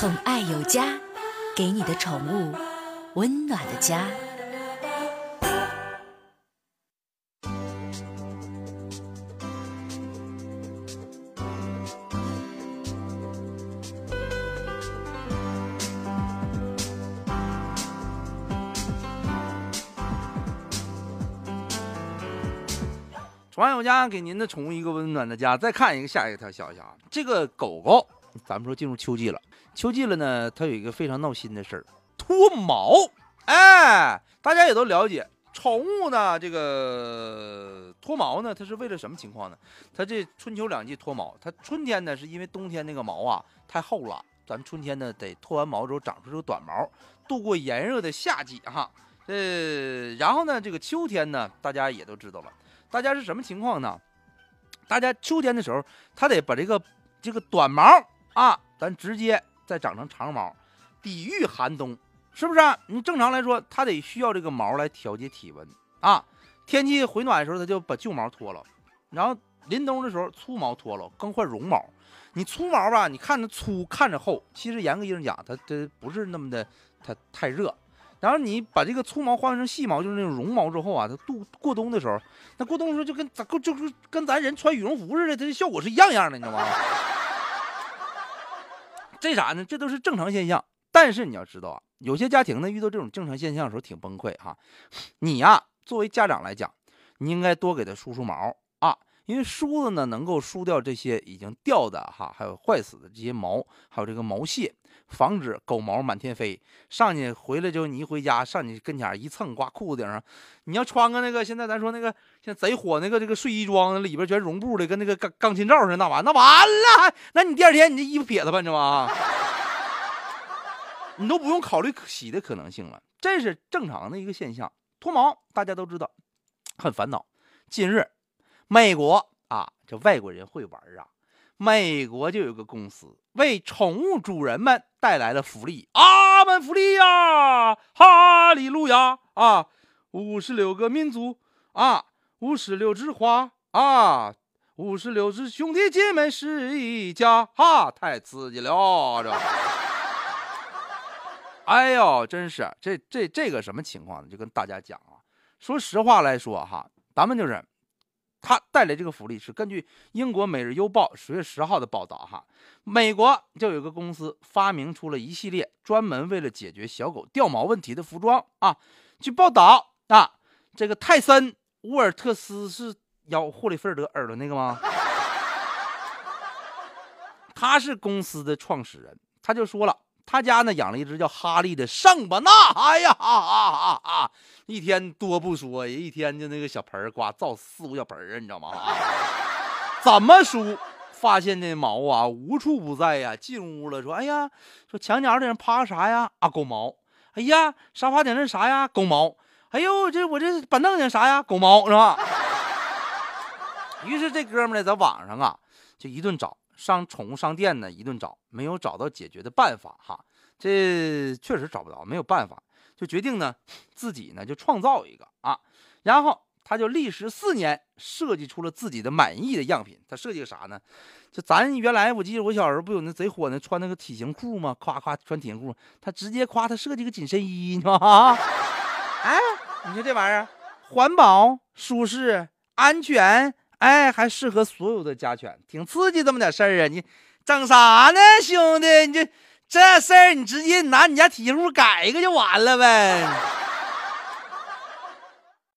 宠爱有家，给你的宠物温暖的家。宠爱有家，给您的宠物一个温暖的家。再看一个下一条消息啊，这个狗狗，咱们说进入秋季了，秋季了呢，它有一个非常闹心的事儿，脱毛。哎，大家也都了解，宠物呢，这个脱毛呢，它是为了什么情况呢？它这春秋两季脱毛，它春天呢是因为冬天那个毛啊太厚了，咱们春天呢得脱完毛之后长出这个短毛，度过炎热的夏季哈。呃，然后呢，这个秋天呢，大家也都知道了。大家是什么情况呢？大家秋天的时候，它得把这个这个短毛啊，咱直接再长成长毛，抵御寒冬，是不是？你正常来说，它得需要这个毛来调节体温啊。天气回暖的时候，它就把旧毛脱了，然后临冬的时候粗毛脱了，更换绒毛。你粗毛吧，你看着粗，看着厚，其实严格意义上讲，它它不是那么的，它太热。然后你把这个粗毛换成细毛，就是那种绒毛之后啊，它度过冬的时候，那过冬的时候就跟咱就是跟咱人穿羽绒服似的，它的效果是一样样的，你知道吗？这啥呢？这都是正常现象。但是你要知道啊，有些家庭呢遇到这种正常现象的时候挺崩溃哈。你呀，作为家长来讲，你应该多给他梳梳毛，因为梳子呢能够梳掉这些已经掉的哈，还有坏死的这些毛，还有这个毛屑。防止狗毛满天飞，上去回来之后，你一回家上你跟前一蹭，挂裤子顶上。你要穿个那个，现在咱说那个现在贼火那个这个睡衣装，里边全绒布的，跟那个钢钢琴罩似的，那完那完了，那你第二天你这衣服撇了吧，你知道吗？你都不用考虑洗的可能性了，这是正常的一个现象。脱毛大家都知道，很烦恼。近日，美国啊，这外国人会玩啊。美国就有个公司为宠物主人们带来了福利，阿门福利呀，哈利路亚啊！五十六个民族啊，五十六枝花啊，五十六只兄弟姐妹是一家，哈，太刺激了这！哎呦，真是这这这个什么情况呢？就跟大家讲啊，说实话来说哈，咱们就是。他带来这个福利是根据英国《每日邮报》十月十号的报道，哈，美国就有个公司发明出了一系列专门为了解决小狗掉毛问题的服装啊。据报道啊，这个泰森·沃尔特斯是咬霍利菲尔德耳朵那个吗？他是公司的创始人，他就说了。他家呢养了一只叫哈利的圣巴纳，哎呀，啊啊啊！一天多不说，一天就那个小盆儿刮造四五小盆儿，你知道吗？怎么梳？发现那毛啊无处不在呀！进屋了，说：“哎呀，说墙角顶上趴啥呀？啊，狗毛！哎呀，沙发顶上啥呀？狗毛！哎呦，这我这板凳顶啥呀？狗毛是吧？” 于是这哥们呢在网上啊就一顿找。上宠物商店呢，一顿找，没有找到解决的办法哈，这确实找不着，没有办法，就决定呢，自己呢就创造一个啊，然后他就历时四年设计出了自己的满意的样品。他设计个啥呢？就咱原来我记得我小时候不有那贼火那穿那个体型裤吗？夸夸穿体型裤，他直接夸他设计个紧身衣，你知道吗？哎，你说这玩意儿环保、舒适、安全。哎，还适合所有的家犬，挺刺激这么点事儿啊！你整啥呢，兄弟？你这这事儿，你直接拿你家体型改一个就完了呗。